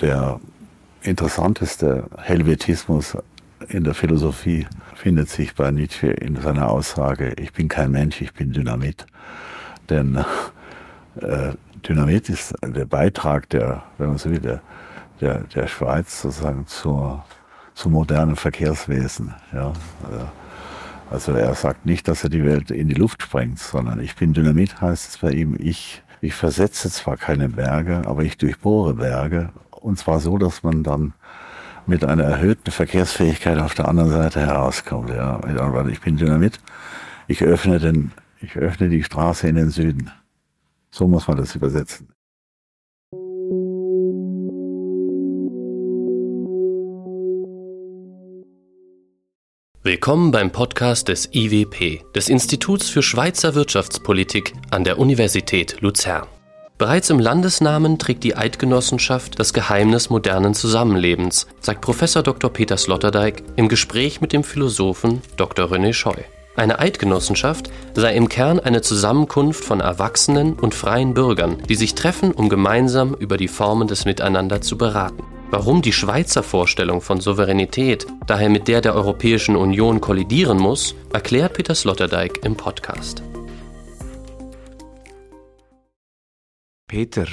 Der interessanteste Helvetismus in der Philosophie findet sich bei Nietzsche in seiner Aussage, ich bin kein Mensch, ich bin Dynamit. Denn äh, Dynamit ist der Beitrag der, wenn man so will, der, der, der Schweiz sozusagen zur, zum modernen Verkehrswesen. Ja. Also er sagt nicht, dass er die Welt in die Luft sprengt, sondern ich bin Dynamit heißt es bei ihm, ich, ich versetze zwar keine Berge, aber ich durchbohre Berge und zwar so, dass man dann mit einer erhöhten Verkehrsfähigkeit auf der anderen Seite herauskommt. Ja, ich bin Dynamit. Ich öffne den, ich öffne die Straße in den Süden. So muss man das übersetzen. Willkommen beim Podcast des IWP, des Instituts für Schweizer Wirtschaftspolitik an der Universität Luzern. Bereits im Landesnamen trägt die Eidgenossenschaft das Geheimnis modernen Zusammenlebens, sagt Prof. Dr. Peter Sloterdijk im Gespräch mit dem Philosophen Dr. René Scheu. Eine Eidgenossenschaft sei im Kern eine Zusammenkunft von erwachsenen und freien Bürgern, die sich treffen, um gemeinsam über die Formen des Miteinander zu beraten. Warum die Schweizer Vorstellung von Souveränität daher mit der der Europäischen Union kollidieren muss, erklärt Peter Sloterdijk im Podcast. Peter,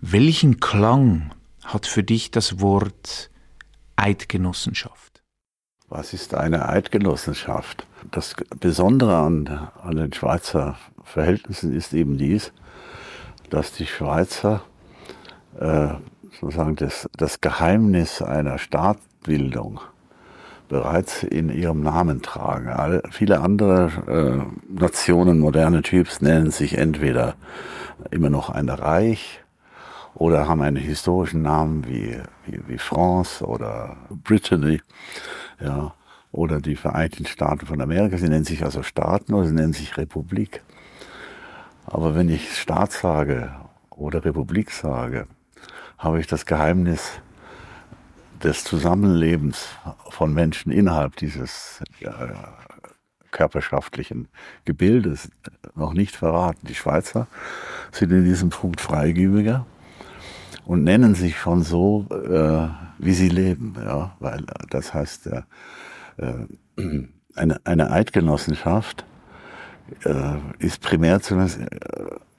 welchen Klang hat für dich das Wort Eidgenossenschaft? Was ist eine Eidgenossenschaft? Das Besondere an, an den Schweizer Verhältnissen ist eben dies, dass die Schweizer äh, sozusagen das, das Geheimnis einer Staatsbildung bereits in ihrem Namen tragen. Alle, viele andere äh, Nationen moderne Typs nennen sich entweder immer noch ein Reich oder haben einen historischen Namen wie, wie, wie France oder Brittany, ja, oder die Vereinigten Staaten von Amerika. Sie nennen sich also Staaten oder sie nennen sich Republik. Aber wenn ich Staat sage oder Republik sage, habe ich das Geheimnis des Zusammenlebens von Menschen innerhalb dieses äh, körperschaftlichen Gebildes noch nicht verraten. Die Schweizer sind in diesem Punkt freigebiger und nennen sich schon so, äh, wie sie leben. Ja? Weil das heißt, äh, äh, eine, eine Eidgenossenschaft äh, ist primär zumindest äh,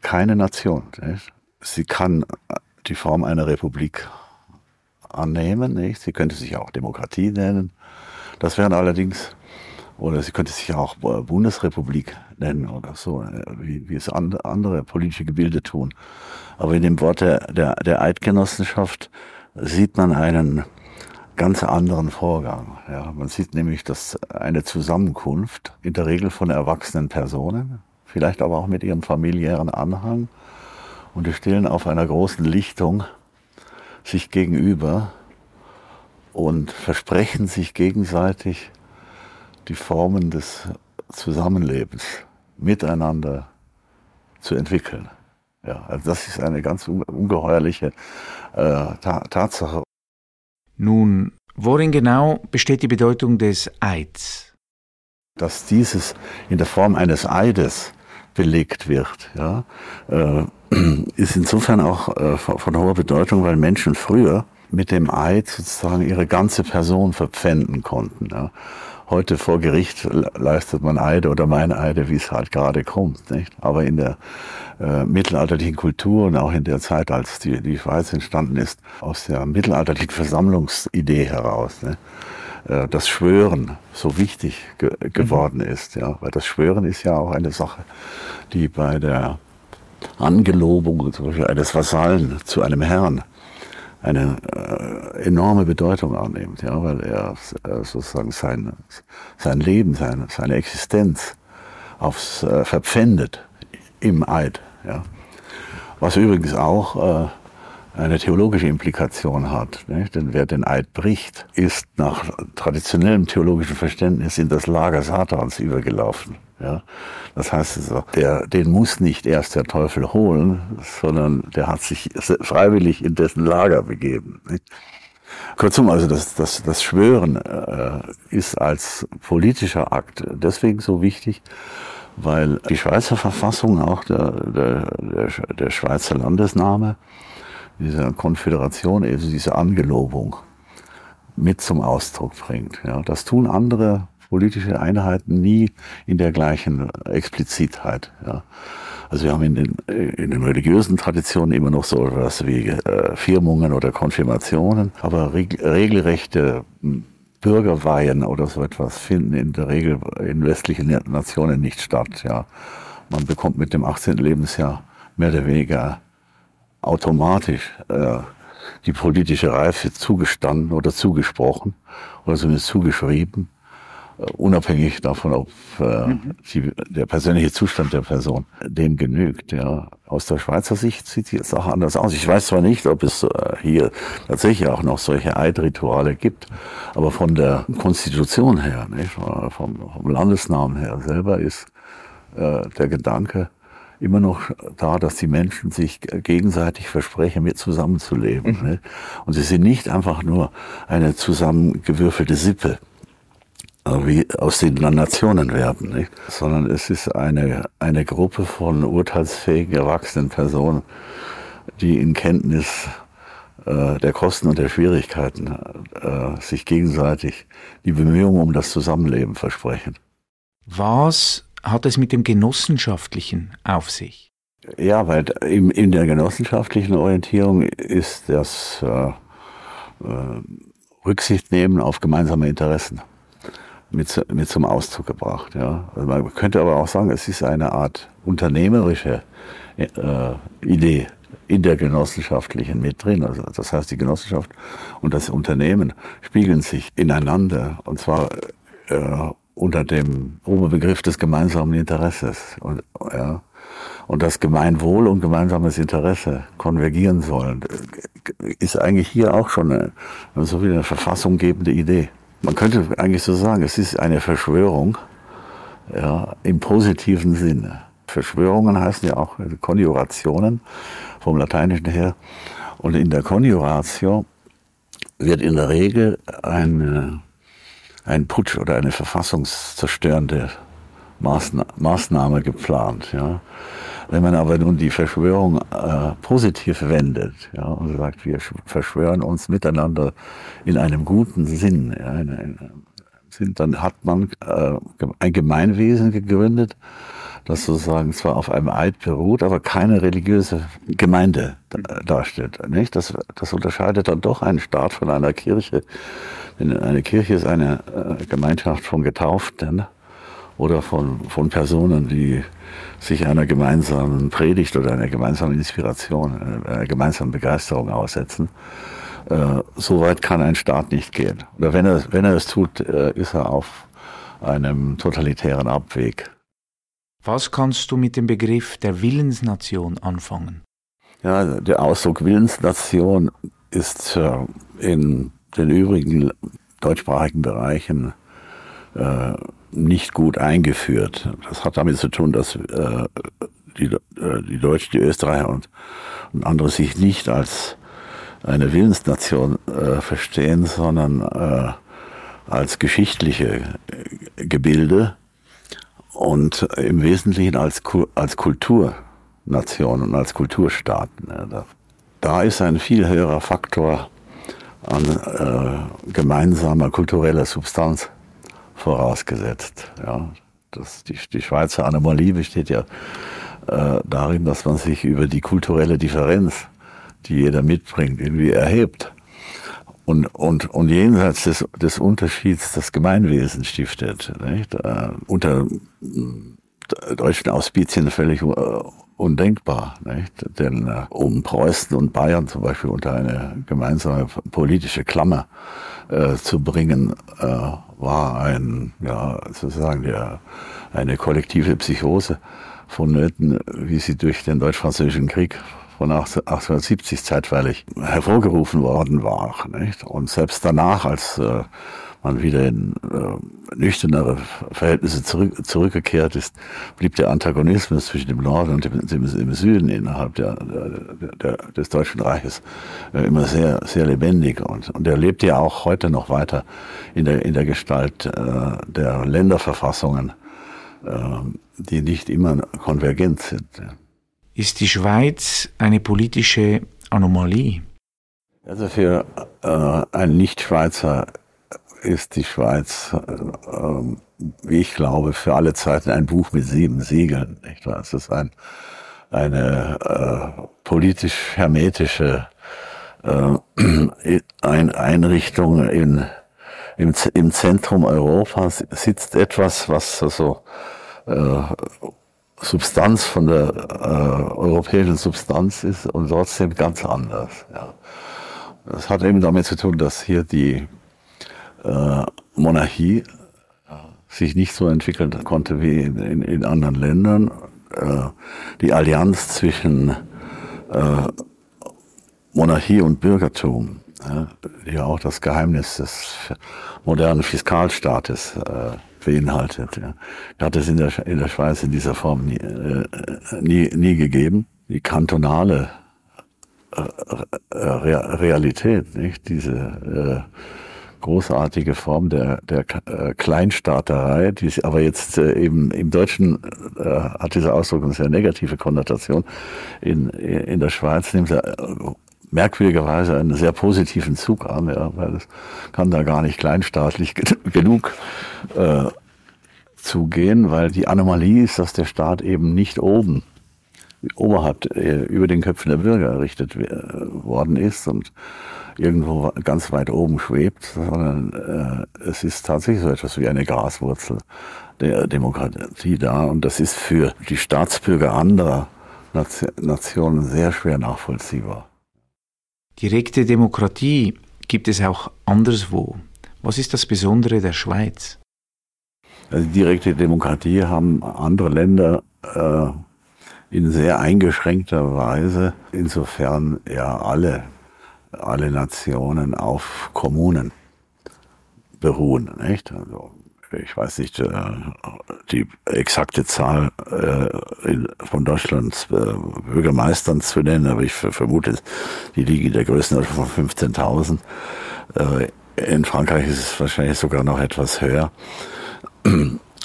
keine Nation. Nicht? Sie kann die Form einer Republik annehmen. Nicht? Sie könnte sich auch Demokratie nennen. Das wären allerdings oder sie könnte sich auch Bundesrepublik nennen oder so, äh, wie, wie es andere politische Gebilde tun. Aber in dem Wort der, der, der Eidgenossenschaft sieht man einen ganz anderen Vorgang. Ja, man sieht nämlich, dass eine Zusammenkunft, in der Regel von erwachsenen Personen, vielleicht aber auch mit ihrem familiären Anhang, und die stehen auf einer großen Lichtung sich gegenüber und versprechen sich gegenseitig die Formen des Zusammenlebens miteinander zu entwickeln. Ja, also das ist eine ganz ungeheuerliche äh, Ta Tatsache. Nun, worin genau besteht die Bedeutung des Eids? Dass dieses in der Form eines Eides belegt wird, ja, äh, ist insofern auch äh, von hoher Bedeutung, weil Menschen früher mit dem Eid sozusagen ihre ganze Person verpfänden konnten. Ja. Heute vor Gericht leistet man Eide oder Meineide, wie es halt gerade kommt. Nicht? Aber in der äh, mittelalterlichen Kultur und auch in der Zeit, als die, die Schweiz entstanden ist, aus der mittelalterlichen Versammlungsidee heraus, ne? Äh, das Schwören so wichtig ge geworden mhm. ist. Ja? Weil das Schwören ist ja auch eine Sache, die bei der Angelobung zum Beispiel eines Vasallen zu einem Herrn eine äh, enorme Bedeutung annimmt, ja, weil er äh, sozusagen sein, sein Leben, seine, seine Existenz aufs äh, verpfändet im Eid. Ja. Was übrigens auch äh, eine theologische Implikation hat. Nicht? Denn wer den Eid bricht, ist nach traditionellem theologischen Verständnis in das Lager Satans übergelaufen. Ja? Das heißt also, der, den muss nicht erst der Teufel holen, sondern der hat sich freiwillig in dessen Lager begeben. Nicht? Kurzum, also das, das, das Schwören äh, ist als politischer Akt deswegen so wichtig, weil die Schweizer Verfassung, auch der, der, der, Schweizer Landesname, dieser Konföderation eben diese Angelobung mit zum Ausdruck bringt. Ja, das tun andere politische Einheiten nie in der gleichen Explizitheit. Ja. Also wir haben in den, in den religiösen Traditionen immer noch so etwas wie äh, Firmungen oder Konfirmationen, aber reg regelrechte hm, Bürgerweihen oder so etwas finden in der Regel in westlichen Nationen nicht statt. Ja. Man bekommt mit dem 18. Lebensjahr mehr oder weniger automatisch äh, die politische Reife zugestanden oder zugesprochen oder zumindest zugeschrieben. Äh, unabhängig davon, ob äh, mhm. die, der persönliche Zustand der Person dem genügt. Ja. Aus der Schweizer Sicht sieht die Sache anders aus. Ich weiß zwar nicht, ob es äh, hier tatsächlich auch noch solche Eidrituale gibt, aber von der Konstitution her, nicht, vom, vom Landesnamen her selber ist äh, der Gedanke, immer noch da, dass die Menschen sich gegenseitig versprechen, mit zusammenzuleben. Mhm. Und sie sind nicht einfach nur eine zusammengewürfelte Sippe, wie aus den Nationen werden, nicht? sondern es ist eine, eine Gruppe von urteilsfähigen, erwachsenen Personen, die in Kenntnis äh, der Kosten und der Schwierigkeiten äh, sich gegenseitig die Bemühungen um das Zusammenleben versprechen. Was hat es mit dem Genossenschaftlichen auf sich? Ja, weil in, in der genossenschaftlichen Orientierung ist das äh, äh, Rücksicht nehmen auf gemeinsame Interessen mit, mit zum Ausdruck gebracht. Ja. Also man könnte aber auch sagen, es ist eine Art unternehmerische äh, Idee in der genossenschaftlichen mit drin. Also das heißt, die Genossenschaft und das Unternehmen spiegeln sich ineinander und zwar äh, unter dem Oberbegriff des gemeinsamen Interesses. Und, ja, und das Gemeinwohl und gemeinsames Interesse konvergieren sollen, ist eigentlich hier auch schon eine, so wie eine verfassunggebende Idee. Man könnte eigentlich so sagen, es ist eine Verschwörung ja, im positiven Sinne. Verschwörungen heißen ja auch Konjurationen vom Lateinischen her. Und in der Konjuratio wird in der Regel ein, ein Putsch oder eine verfassungszerstörende Maßnahme geplant. Ja. Wenn man aber nun die Verschwörung äh, positiv wendet ja, und sagt, wir verschwören uns miteinander in einem guten Sinn, ja, in, in, Sinn dann hat man äh, ein Gemeinwesen gegründet, das sozusagen zwar auf einem Eid beruht, aber keine religiöse Gemeinde darstellt. Nicht? Das, das unterscheidet dann doch einen Staat von einer Kirche. Denn eine Kirche ist eine äh, Gemeinschaft von Getauften oder von, von Personen, die sich einer gemeinsamen Predigt oder einer gemeinsamen Inspiration, einer gemeinsamen Begeisterung aussetzen. Äh, so weit kann ein Staat nicht gehen. Oder wenn er, wenn er es tut, äh, ist er auf einem totalitären Abweg. Was kannst du mit dem Begriff der Willensnation anfangen? Ja, der Ausdruck Willensnation ist äh, in den übrigen deutschsprachigen Bereichen äh, nicht gut eingeführt. Das hat damit zu tun, dass äh, die, äh, die Deutschen, die Österreicher und, und andere sich nicht als eine Willensnation äh, verstehen, sondern äh, als geschichtliche Gebilde und im Wesentlichen als, als Kulturnation und als Kulturstaaten. Da ist ein viel höherer Faktor an äh, gemeinsamer kultureller Substanz vorausgesetzt. Ja. Das, die, die Schweizer Anomalie besteht ja äh, darin, dass man sich über die kulturelle Differenz, die jeder mitbringt, irgendwie erhebt. Und, und, und jenseits des, des Unterschieds das Gemeinwesen stiftet. Nicht? Äh, unter äh, deutschen Auspizien völlig äh, undenkbar. Nicht? Denn äh, um Preußen und Bayern zum Beispiel unter eine gemeinsame politische Klammer äh, zu bringen, äh, war ein, ja, sozusagen der, eine kollektive Psychose vonnöten, wie sie durch den Deutsch-Französischen Krieg von 1870 zeitweilig hervorgerufen worden war. Nicht? Und selbst danach, als äh, man wieder in äh, nüchternere Verhältnisse zurück, zurückgekehrt ist, blieb der Antagonismus zwischen dem Norden und dem, dem, dem Süden innerhalb der, der, der, des Deutschen Reiches äh, immer sehr, sehr lebendig. Und, und er lebt ja auch heute noch weiter in der, in der Gestalt äh, der Länderverfassungen, äh, die nicht immer konvergent sind. Ist die Schweiz eine politische Anomalie? Also für äh, einen Nicht-Schweizer ist die Schweiz, äh, wie ich glaube, für alle Zeiten ein Buch mit sieben Siegeln. Nicht wahr? Es ist ein, eine äh, politisch hermetische äh, ein Einrichtung in, im, im Zentrum Europas sitzt etwas, was also äh, Substanz von der äh, europäischen Substanz ist und trotzdem ganz anders. Ja. Das hat eben damit zu tun, dass hier die äh, Monarchie sich nicht so entwickeln konnte wie in, in, anderen Ländern. Äh, die Allianz zwischen äh, Monarchie und Bürgertum, die auch das Geheimnis des modernen Fiskalstaates äh, beinhaltet, ja, hat es in der, in der Schweiz in dieser Form nie, äh, nie, nie gegeben. Die kantonale äh, Realität, nicht? Diese äh, großartige Form der, der äh, Kleinstaaterei, die aber jetzt äh, eben im Deutschen äh, hat dieser Ausdruck eine sehr negative Konnotation. In, in der Schweiz nimmt er äh, merkwürdigerweise einen sehr positiven Zug an, ja, weil es kann da gar nicht kleinstaatlich genug äh, zugehen, weil die Anomalie ist, dass der Staat eben nicht oben oberhalb äh, über den Köpfen der Bürger errichtet worden ist und irgendwo ganz weit oben schwebt, sondern äh, es ist tatsächlich so etwas wie eine Graswurzel der Demokratie da. Und das ist für die Staatsbürger anderer Nationen sehr schwer nachvollziehbar. Direkte Demokratie gibt es auch anderswo. Was ist das Besondere der Schweiz? Also direkte Demokratie haben andere Länder äh, in sehr eingeschränkter Weise, insofern ja alle alle Nationen auf Kommunen beruhen. Nicht? Also, ich weiß nicht äh, die exakte Zahl äh, von Deutschlands äh, Bürgermeistern zu nennen, aber ich vermute, die liegen in der Größenordnung von 15.000. In Frankreich ist es wahrscheinlich sogar noch etwas höher.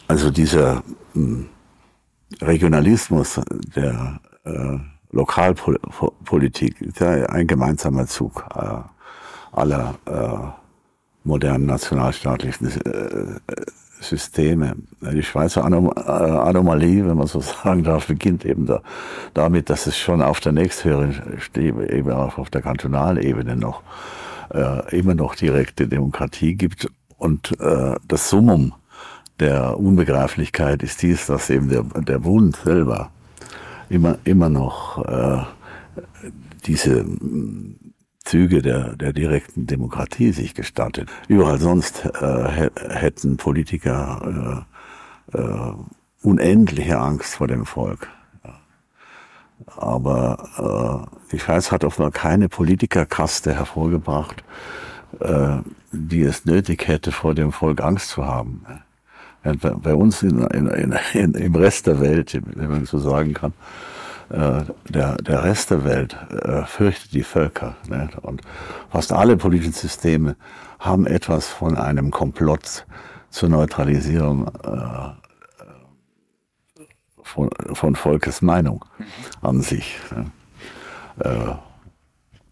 Also dieser hm, Regionalismus der Lokalpolitik ist ja ein gemeinsamer Zug äh, aller äh, modernen nationalstaatlichen äh, Systeme. Die Schweizer Anom äh, Anomalie, wenn man so sagen darf, beginnt eben da, damit, dass es schon auf der nächsthöheren Ebene, eben auch auf der Kantonalebene noch äh, immer noch direkte Demokratie gibt und äh, das Summum der Unbegreiflichkeit ist dies, dass eben der, der Bund selber immer, immer noch äh, diese Züge der, der direkten Demokratie sich gestattet. Überall sonst äh, hätten Politiker äh, äh, unendliche Angst vor dem Volk. Aber äh, die Schweiz hat offenbar keine Politikerkaste hervorgebracht, äh, die es nötig hätte, vor dem Volk Angst zu haben. Bei uns in, in, in, im Rest der Welt, wenn man so sagen kann, äh, der, der Rest der Welt äh, fürchtet die Völker. Ne? Und fast alle politischen Systeme haben etwas von einem Komplott zur Neutralisierung äh, von, von Volkes Meinung an sich. Ne?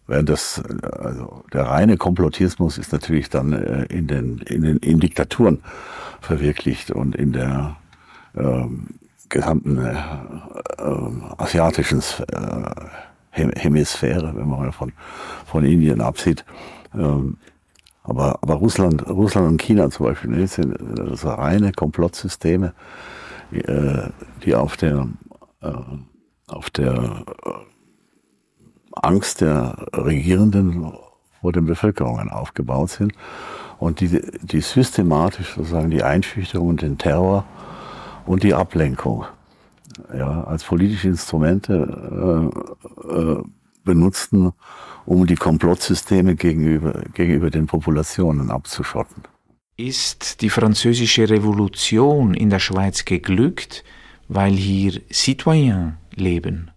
Äh, das, also der reine Komplottismus ist natürlich dann äh, in den, in den in Diktaturen verwirklicht und in der ähm, gesamten äh, äh, asiatischen äh, Hemisphäre, wenn man mal von, von Indien absieht. Ähm, aber, aber Russland, Russland und China zum Beispiel ne, sind also reine Komplottsysteme, äh, die auf der, äh, auf der Angst der Regierenden vor den Bevölkerungen aufgebaut sind und die, die systematisch sozusagen die Einschüchterung und den Terror und die Ablenkung ja, als politische Instrumente äh, äh, benutzten, um die Komplottsysteme gegenüber, gegenüber den Populationen abzuschotten. Ist die französische Revolution in der Schweiz geglückt, weil hier Citoyen leben?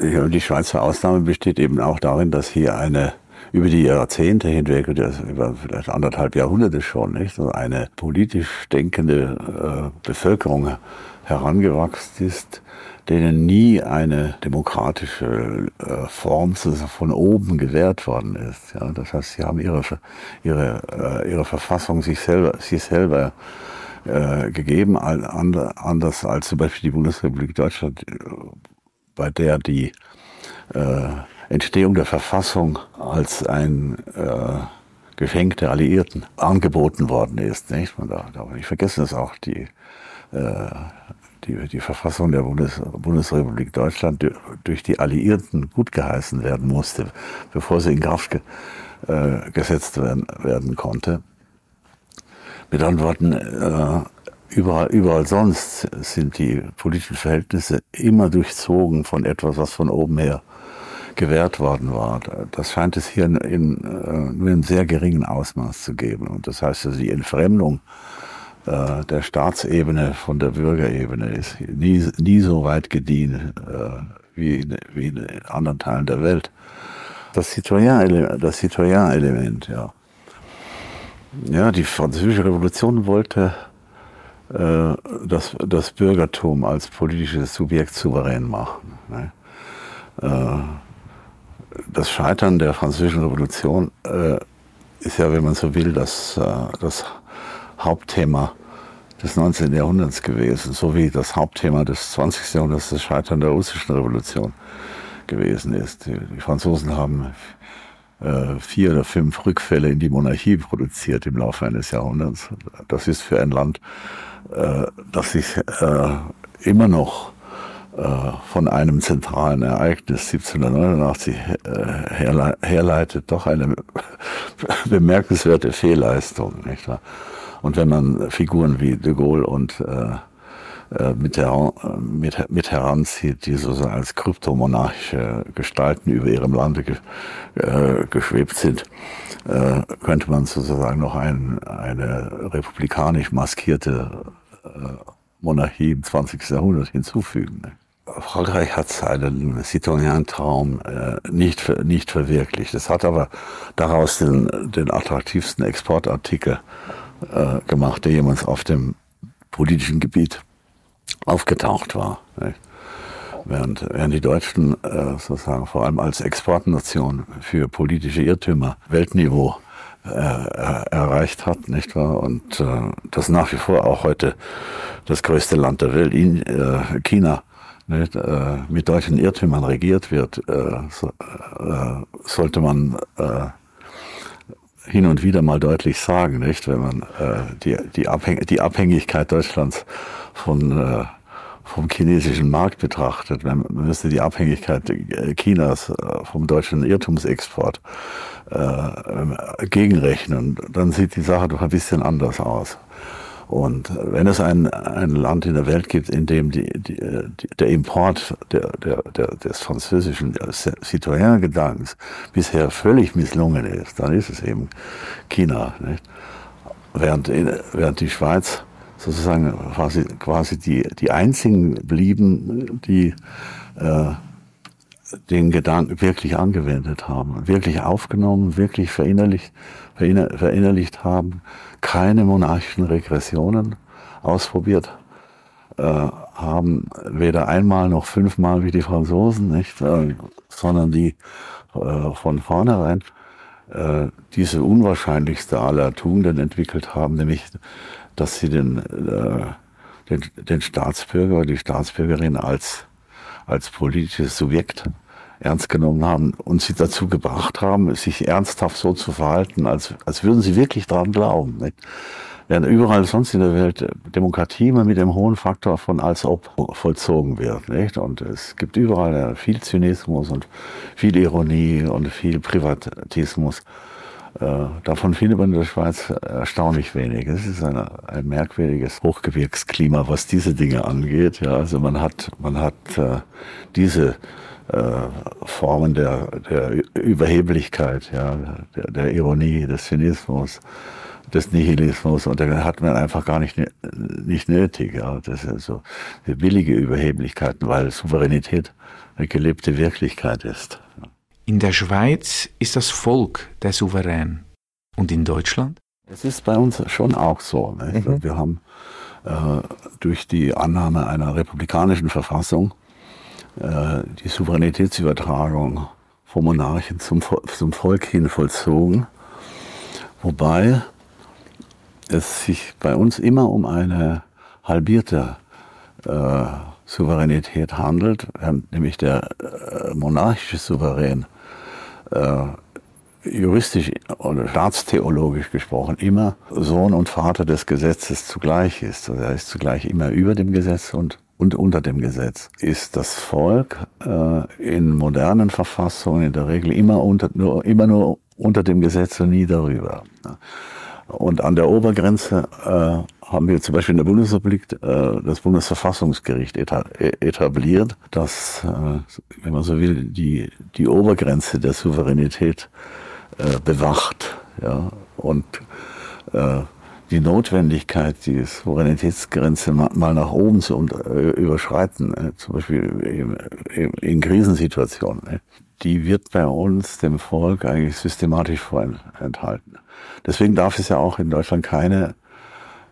Die Schweizer Ausnahme besteht eben auch darin, dass hier eine über die Jahrzehnte hinweg, über vielleicht anderthalb Jahrhunderte schon, nicht, eine politisch denkende äh, Bevölkerung herangewachsen ist, denen nie eine demokratische äh, Form von oben gewährt worden ist. Ja, das heißt, sie haben ihre, ihre, äh, ihre Verfassung sich selber, sich selber gegeben, anders als zum Beispiel die Bundesrepublik Deutschland, bei der die äh, Entstehung der Verfassung als ein äh, Geschenk der Alliierten angeboten worden ist. Nicht? Man darf, darf nicht vergessen, dass auch die, äh, die, die Verfassung der Bundes, Bundesrepublik Deutschland durch die Alliierten gut geheißen werden musste, bevor sie in Kraft ge, äh, gesetzt werden, werden konnte. Mit anderen Worten, äh, überall, überall sonst sind die politischen Verhältnisse immer durchzogen von etwas, was von oben her gewährt worden war. Das scheint es hier in, in, äh, nur in sehr geringen Ausmaß zu geben. Und das heißt, also die Entfremdung äh, der Staatsebene von der Bürgerebene ist nie, nie so weit gediehen äh, wie, in, wie in anderen Teilen der Welt. Das Citoyen-Element, das Citoyen-Element, ja. Ja, die französische Revolution wollte das, das Bürgertum als politisches Subjekt souverän machen. Ne? Äh, das Scheitern der französischen Revolution äh, ist ja, wenn man so will, das, äh, das Hauptthema des 19. Jahrhunderts gewesen, so wie das Hauptthema des 20. Jahrhunderts das Scheitern der russischen Revolution gewesen ist. Die Franzosen haben äh, vier oder fünf Rückfälle in die Monarchie produziert im Laufe eines Jahrhunderts. Das ist für ein Land, äh, das sich äh, immer noch äh, von einem zentralen Ereignis 1789 äh, herleitet, doch eine bemerkenswerte Fehlleistung. Nicht wahr? Und wenn man Figuren wie de Gaulle und äh, mit, her mit, mit heranzieht, die sozusagen als kryptomonarchische Gestalten über ihrem Lande ge, äh, geschwebt sind, äh, könnte man sozusagen noch ein, eine republikanisch maskierte äh, Monarchie im 20. Jahrhundert hinzufügen. Frankreich hat seinen Citoyen-Traum äh, nicht, nicht verwirklicht. Es hat aber daraus den, den attraktivsten Exportartikel äh, gemacht, der jemals auf dem politischen Gebiet aufgetaucht war. Nicht? Während, während die Deutschen äh, sozusagen vor allem als Exportnation für politische Irrtümer Weltniveau äh, erreicht hat, nicht wahr? Und äh, das nach wie vor auch heute das größte Land der Welt, in, äh, China, nicht, äh, mit deutschen Irrtümern regiert wird, äh, so, äh, sollte man äh, hin und wieder mal deutlich sagen, nicht, wenn man äh, die, die, Abhäng die Abhängigkeit Deutschlands von äh, vom chinesischen Markt betrachtet, man müsste die Abhängigkeit Chinas äh, vom deutschen Irrtumsexport äh, gegenrechnen, dann sieht die Sache doch ein bisschen anders aus. Und wenn es ein, ein Land in der Welt gibt, in dem die, die, die, der Import der, der, der, des französischen Citoyen-Gedankens bisher völlig misslungen ist, dann ist es eben China. Nicht? Während, während die Schweiz sozusagen quasi, quasi die, die einzigen blieben, die äh, den Gedanken wirklich angewendet haben, wirklich aufgenommen, wirklich verinnerlicht, verinnerlicht haben, keine monarchischen Regressionen ausprobiert äh, haben, weder einmal noch fünfmal wie die Franzosen, nicht, äh, sondern die äh, von vornherein äh, diese unwahrscheinlichste aller Tugenden entwickelt haben, nämlich, dass sie den, äh, den, den Staatsbürger die Staatsbürgerin als, als politisches Subjekt ernst genommen haben und sie dazu gebracht haben, sich ernsthaft so zu verhalten, als, als würden sie wirklich daran glauben. Nicht? Während überall sonst in der Welt Demokratie immer mit dem hohen Faktor von als ob vollzogen wird. Nicht? Und es gibt überall viel Zynismus und viel Ironie und viel Privatismus. Äh, davon findet man in der Schweiz erstaunlich wenig. Es ist ein, ein merkwürdiges Hochgebirgsklima, was diese Dinge angeht. Ja, also man hat, man hat äh, diese äh, Formen der, der Überheblichkeit, ja, der, der Ironie, des Zynismus, des Nihilismus und da hat man einfach gar nicht, nicht nötig. Ja. Das ist so billige Überheblichkeiten, weil Souveränität eine gelebte Wirklichkeit ist. In der Schweiz ist das Volk der Souverän. Und in Deutschland? Es ist bei uns schon auch so. Mhm. Wir haben äh, durch die Annahme einer republikanischen Verfassung äh, die Souveränitätsübertragung vom Monarchen zum, zum Volk hin vollzogen, wobei es sich bei uns immer um eine halbierte äh, Souveränität handelt, nämlich der äh, monarchische Souverän juristisch oder staatstheologisch gesprochen immer Sohn und Vater des Gesetzes zugleich ist. Also er ist zugleich immer über dem Gesetz und, und unter dem Gesetz. Ist das Volk äh, in modernen Verfassungen in der Regel immer, unter, nur, immer nur unter dem Gesetz und nie darüber. Und an der Obergrenze äh, haben wir zum Beispiel in der Bundesrepublik äh, das Bundesverfassungsgericht etabliert, das, äh, wenn man so will, die, die Obergrenze der Souveränität äh, bewacht. Ja? Und äh, die Notwendigkeit, die Souveränitätsgrenze mal nach oben zu äh, überschreiten, äh, zum Beispiel in, Krisensituationen, ne? die wird bei uns dem Volk eigentlich systematisch vorenthalten. Deswegen darf es ja auch in Deutschland keine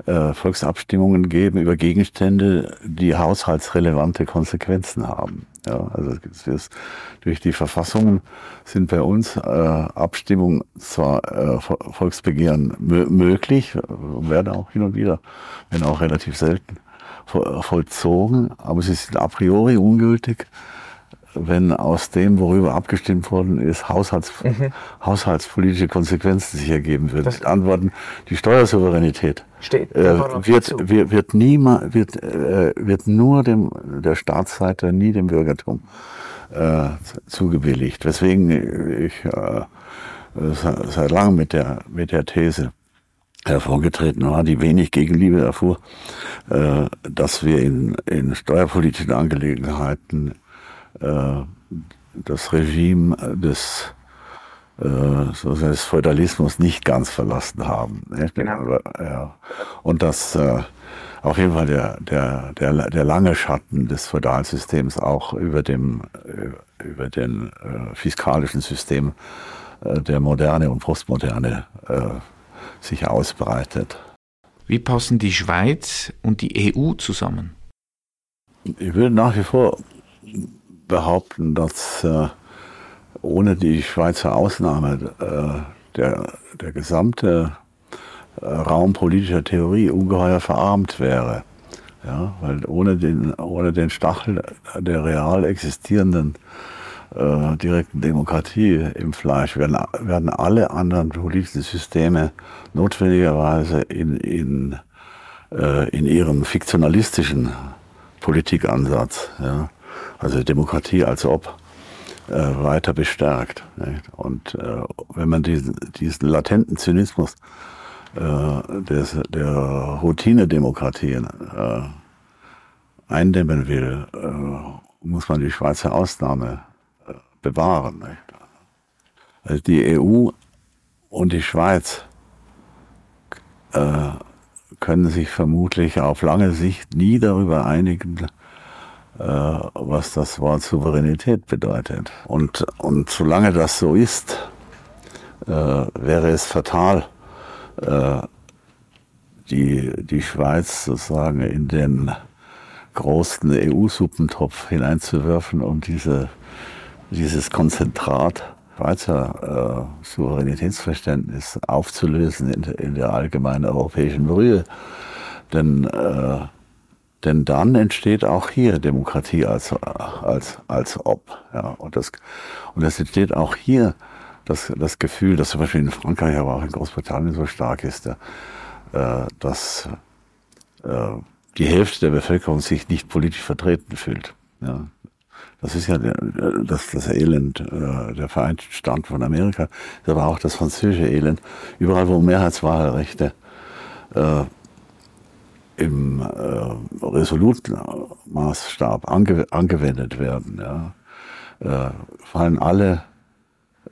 äh, Volksabstimmungen geben über Gegenstände, die haushaltsrelevante Konsequenzen haben. Ja, also ist, durch die Verfassungen sind bei uns äh, Abstimmungen zwar äh, Volksbegehren möglich, werden auch hin und wieder, wenn auch relativ selten, vollzogen, aber sie sind a priori ungültig, wenn aus dem, worüber abgestimmt worden ist, Haushalts, mhm. haushaltspolitische Konsequenzen sich ergeben würden. Das Antworten, die Steuersouveränität steht, äh, wird, wird, wird, niemals, wird, äh, wird nur dem, der Staatsseite, nie dem Bürgertum äh, zugebilligt. Weswegen ich äh, seit langem mit der, mit der These hervorgetreten war, die wenig Gegenliebe erfuhr, äh, dass wir in, in steuerpolitischen Angelegenheiten äh, das Regime des, äh, des Feudalismus nicht ganz verlassen haben. Genau. Ja. Und dass äh, auf jeden Fall der, der, der, der lange Schatten des Feudalsystems auch über dem äh, über den äh, fiskalischen System äh, der Moderne und Postmoderne äh, sich ausbreitet. Wie passen die Schweiz und die EU zusammen? Ich will nach wie vor behaupten, dass äh, ohne die Schweizer Ausnahme äh, der, der gesamte äh, Raum politischer Theorie ungeheuer verarmt wäre. Ja, weil ohne den, ohne den Stachel der real existierenden äh, direkten Demokratie im Fleisch werden, werden alle anderen politischen Systeme notwendigerweise in, in, äh, in ihrem fiktionalistischen Politikansatz ja, also Demokratie als ob, äh, weiter bestärkt. Nicht? Und äh, wenn man diesen, diesen latenten Zynismus äh, des, der Routine-Demokratien äh, eindämmen will, äh, muss man die Schweizer Ausnahme äh, bewahren. Nicht? Also die EU und die Schweiz können sich vermutlich auf lange Sicht nie darüber einigen, was das Wort Souveränität bedeutet. Und, und solange das so ist, äh, wäre es fatal, äh, die, die Schweiz sozusagen in den großen EU-Suppentopf hineinzuwerfen, um diese, dieses Konzentrat Schweizer äh, Souveränitätsverständnis aufzulösen in, in, der allgemeinen europäischen Brühe. Denn äh, denn dann entsteht auch hier Demokratie als, als, als ob. Ja, und, das, und es entsteht auch hier das, das Gefühl, das zum Beispiel in Frankreich, aber auch in Großbritannien so stark ist, äh, dass äh, die Hälfte der Bevölkerung sich nicht politisch vertreten fühlt. Ja. Das ist ja der, das, das Elend äh, der Vereinigten Staaten von Amerika, aber auch das französische Elend. Überall, wo Mehrheitswahlrechte äh, im äh, resoluten Maßstab ange angewendet werden, ja, äh, fallen alle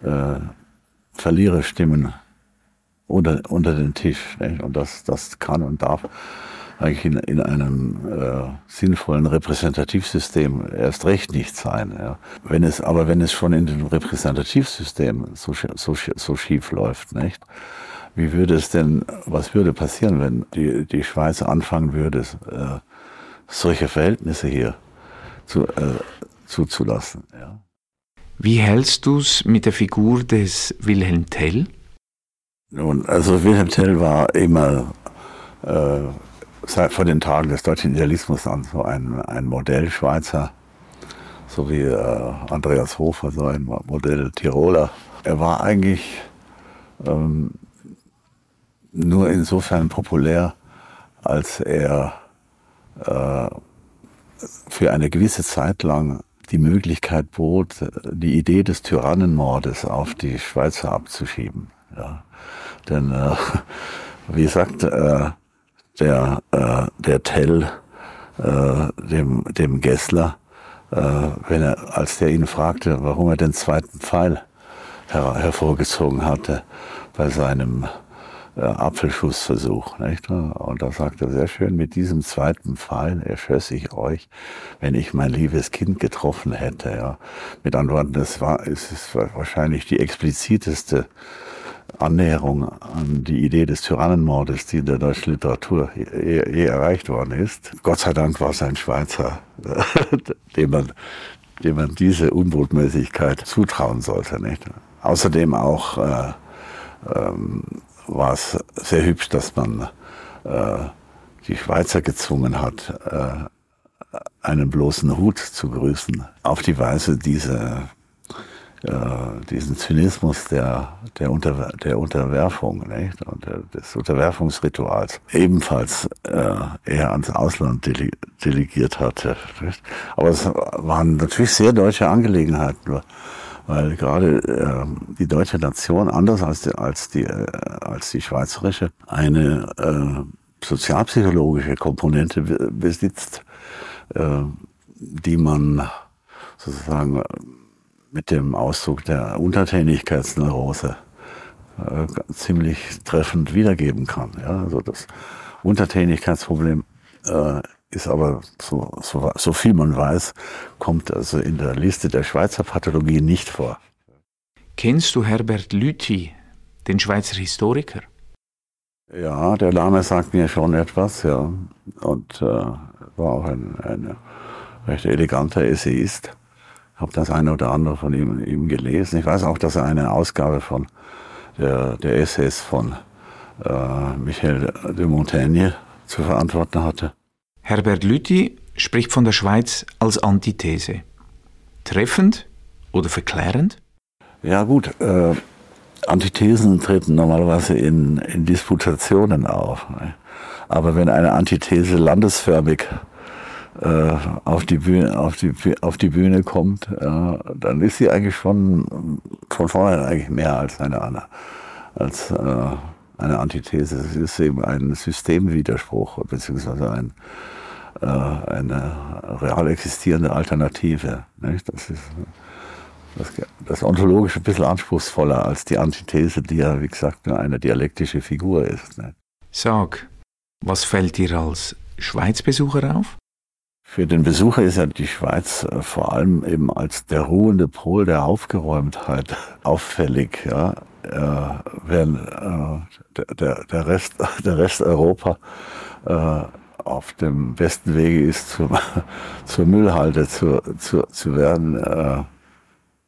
äh, Verliererstimmen unter, unter den Tisch. Nicht? Und das, das kann und darf eigentlich in, in einem äh, sinnvollen Repräsentativsystem erst recht nicht sein. Ja. Wenn es, aber wenn es schon in dem Repräsentativsystem so, so, so schief läuft, nicht? Wie würde es denn, was würde passieren, wenn die, die Schweiz anfangen würde, äh, solche Verhältnisse hier zu, äh, zuzulassen. Ja. Wie hältst du es mit der Figur des Wilhelm Tell? Nun, also Wilhelm Tell war immer äh, seit vor den Tagen des deutschen Idealismus an so ein, ein Modell Schweizer, so wie äh, Andreas Hofer, so ein Modell Tiroler. Er war eigentlich ähm, nur insofern populär, als er äh, für eine gewisse Zeit lang die Möglichkeit bot, die Idee des Tyrannenmordes auf die Schweizer abzuschieben. Ja. Denn, äh, wie sagt äh, der, äh, der Tell äh, dem, dem Gessler, äh, wenn er, als der ihn fragte, warum er den zweiten Pfeil her hervorgezogen hatte bei seinem äh, Apfelschussversuch. Nicht? Und da sagt er sehr schön, mit diesem zweiten Pfeil erschoss ich euch, wenn ich mein liebes Kind getroffen hätte. Ja. Mit anderen Worten, das war, es ist wahrscheinlich die expliziteste Annäherung an die Idee des Tyrannenmordes, die in der deutschen Literatur je, je erreicht worden ist. Gott sei Dank war es ein Schweizer, dem man, dem man diese Unbotmäßigkeit zutrauen sollte. Nicht? Außerdem auch äh, ähm, war es sehr hübsch, dass man äh, die Schweizer gezwungen hat, äh, einen bloßen Hut zu grüßen. Auf die Weise diese, äh, diesen Zynismus der, der, Unter, der Unterwerfung nicht? und des Unterwerfungsrituals ebenfalls äh, eher ans Ausland dele delegiert hatte. Nicht? Aber es waren natürlich sehr deutsche Angelegenheiten weil gerade äh, die deutsche Nation anders als die, als die, äh, als die schweizerische eine äh, sozialpsychologische Komponente besitzt, äh, die man sozusagen mit dem Ausdruck der Untertänigkeitsneurose äh, ziemlich treffend wiedergeben kann. Ja? Also das Untertänigkeitsproblem äh, ist aber, so, so, so viel man weiß, kommt also in der Liste der Schweizer Pathologie nicht vor. Kennst du Herbert Lüthi, den Schweizer Historiker? Ja, der Name sagt mir schon etwas, ja. Und äh, war auch ein, ein recht eleganter Essayist. Habe das eine oder andere von ihm, ihm gelesen. Ich weiß auch, dass er eine Ausgabe von der, der Essays von äh, Michel de Montaigne zu verantworten hatte. Herbert Lüthi spricht von der Schweiz als Antithese. Treffend oder verklärend? Ja gut, äh, Antithesen treten normalerweise in, in Disputationen auf. Ne? Aber wenn eine Antithese landesförmig äh, auf, die Bühne, auf, die, auf die Bühne kommt, äh, dann ist sie eigentlich schon von vornherein eigentlich mehr als eine, als, äh, eine Antithese. Es ist eben ein Systemwiderspruch, beziehungsweise ein, äh, eine real existierende Alternative. Nicht? Das ist das, das ontologisch ein bisschen anspruchsvoller als die Antithese, die ja, wie gesagt, nur eine dialektische Figur ist. Nicht? Sag, was fällt dir als Schweizbesucher auf? Für den Besucher ist ja die Schweiz äh, vor allem eben als der ruhende Pol der Aufgeräumtheit auffällig. Ja? Äh, während äh, der, der, Rest, der Rest Europa äh, auf dem besten Wege ist, zur, zur Müllhalde zu, zu, zu werden, äh,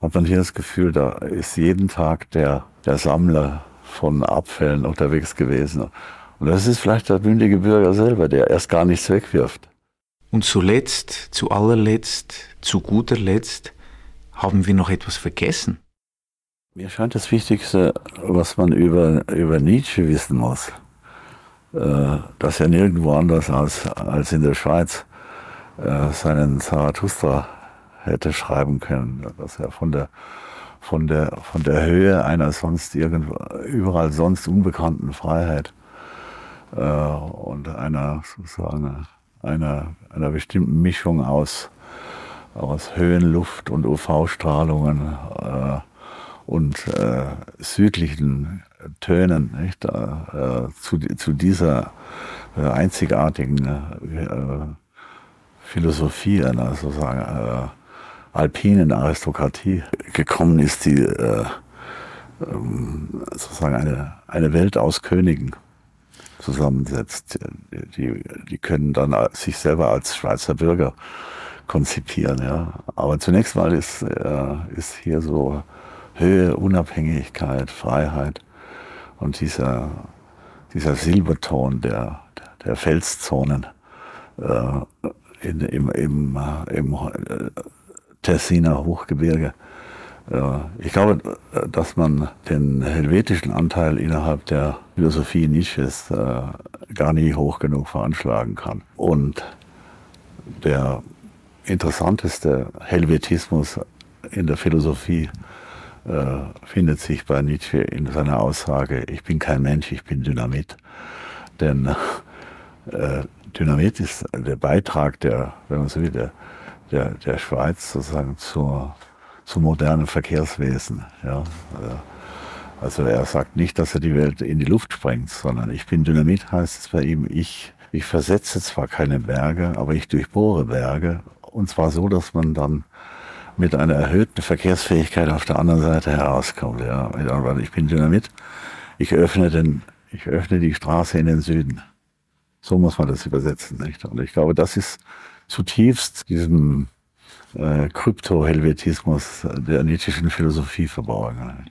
hat man hier das Gefühl, da ist jeden Tag der, der Sammler von Abfällen unterwegs gewesen. Und das ist vielleicht der bündige Bürger selber, der erst gar nichts wegwirft. Und zuletzt, zu allerletzt, zu guter Letzt, haben wir noch etwas vergessen. Mir scheint das Wichtigste, was man über, über Nietzsche wissen muss, dass er nirgendwo anders als, als in der Schweiz äh, seinen Zarathustra hätte schreiben können, dass er von der, von der, von der Höhe einer sonst irgendwo, überall sonst unbekannten Freiheit äh, und einer sozusagen einer, einer bestimmten Mischung aus, aus Höhenluft und UV-Strahlungen äh, und äh, südlichen Tönen nicht, äh, zu, zu dieser äh, einzigartigen äh, Philosophie einer sozusagen äh, alpinen Aristokratie gekommen ist, die äh, ähm, sozusagen eine, eine Welt aus Königen zusammensetzt. Die, die können dann sich selber als Schweizer Bürger konzipieren. Ja. Aber zunächst mal ist, äh, ist hier so Höhe, Unabhängigkeit, Freiheit und dieser, dieser Silberton der, der Felszonen äh, in, im, im, im Tessiner Hochgebirge. Äh, ich glaube, dass man den helvetischen Anteil innerhalb der Philosophie Nietzsches äh, gar nie hoch genug veranschlagen kann. Und der interessanteste Helvetismus in der Philosophie findet sich bei Nietzsche in seiner Aussage, ich bin kein Mensch, ich bin Dynamit. Denn äh, Dynamit ist der Beitrag der, wenn man so will, der, der, der Schweiz sozusagen zur, zum modernen Verkehrswesen. Ja. Also er sagt nicht, dass er die Welt in die Luft sprengt, sondern ich bin Dynamit, heißt es bei ihm, ich, ich versetze zwar keine Berge, aber ich durchbohre Berge. Und zwar so, dass man dann mit einer erhöhten Verkehrsfähigkeit auf der anderen Seite herauskommt. Ja. Ich bin Dynamit, ich öffne, den, ich öffne die Straße in den Süden. So muss man das übersetzen. Nicht? Und ich glaube, das ist zutiefst diesem äh, Krypto-Helvetismus der nietzscheschen Philosophie verborgen.